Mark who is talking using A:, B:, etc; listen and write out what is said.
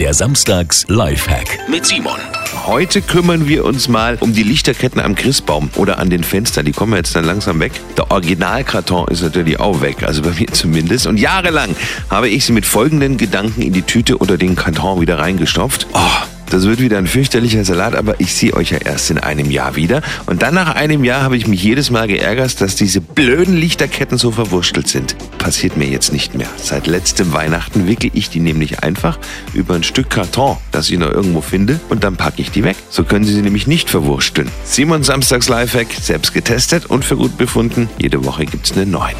A: Der Samstags Lifehack mit Simon.
B: Heute kümmern wir uns mal um die Lichterketten am Christbaum oder an den Fenstern. Die kommen jetzt dann langsam weg. Der Originalkarton ist natürlich auch weg, also bei mir zumindest. Und jahrelang habe ich sie mit folgenden Gedanken in die Tüte oder den Karton wieder reingestopft. Oh, das wird wieder ein fürchterlicher Salat, aber ich sehe euch ja erst in einem Jahr wieder. Und dann nach einem Jahr habe ich mich jedes Mal geärgert, dass diese blöden Lichterketten so verwurschtelt sind. Passiert mir jetzt nicht mehr. Seit letztem Weihnachten wickel ich die nämlich einfach über ein Stück Karton, das ich noch irgendwo finde, und dann packe ich die weg. So können Sie sie nämlich nicht verwursteln. Simon Samstags Lifehack, selbst getestet und für gut befunden. Jede Woche gibt's einen neuen.